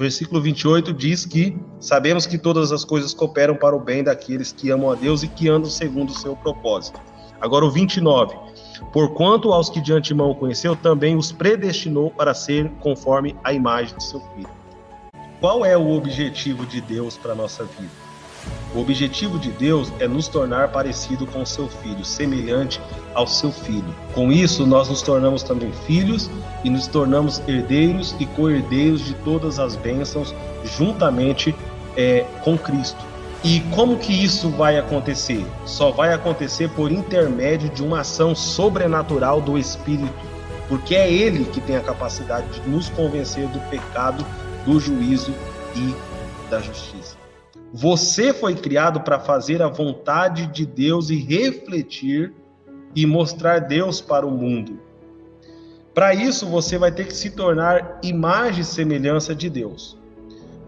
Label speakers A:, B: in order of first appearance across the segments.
A: versículo 28 diz que sabemos que todas as coisas cooperam para o bem daqueles que amam a Deus e que andam segundo o seu propósito. Agora o 29. Porquanto aos que de antemão conheceu, também os predestinou para ser conforme a imagem de seu filho. Qual é o objetivo de Deus para a nossa vida? O objetivo de Deus é nos tornar parecido com seu filho, semelhante ao seu filho. Com isso, nós nos tornamos também filhos e nos tornamos herdeiros e co-herdeiros de todas as bênçãos, juntamente é, com Cristo. E como que isso vai acontecer? Só vai acontecer por intermédio de uma ação sobrenatural do Espírito, porque é Ele que tem a capacidade de nos convencer do pecado, do juízo e da justiça. Você foi criado para fazer a vontade de Deus e refletir e mostrar Deus para o mundo. Para isso, você vai ter que se tornar imagem e semelhança de Deus.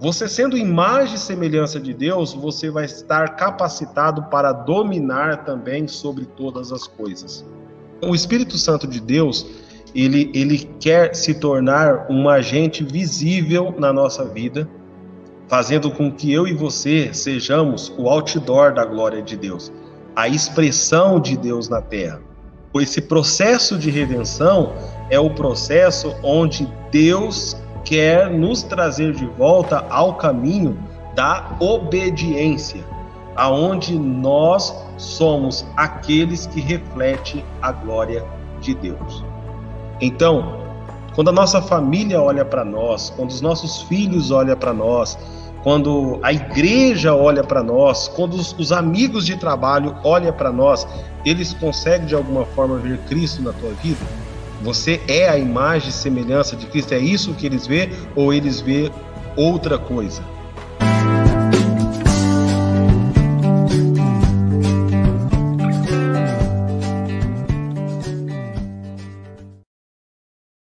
A: Você sendo imagem e semelhança de Deus, você vai estar capacitado para dominar também sobre todas as coisas. O Espírito Santo de Deus, ele, ele quer se tornar um agente visível na nossa vida, fazendo com que eu e você sejamos o outdoor da glória de Deus, a expressão de Deus na terra. Esse processo de redenção é o processo onde Deus quer nos trazer de volta ao caminho da obediência, aonde nós somos aqueles que refletem a glória de Deus. Então, quando a nossa família olha para nós, quando os nossos filhos olham para nós, quando a igreja olha para nós, quando os, os, amigos de trabalho olham para nós, eles conseguem de alguma forma ver Cristo na tua vida? Você é a imagem e semelhança de Cristo? É isso que eles vê ou eles vê outra coisa?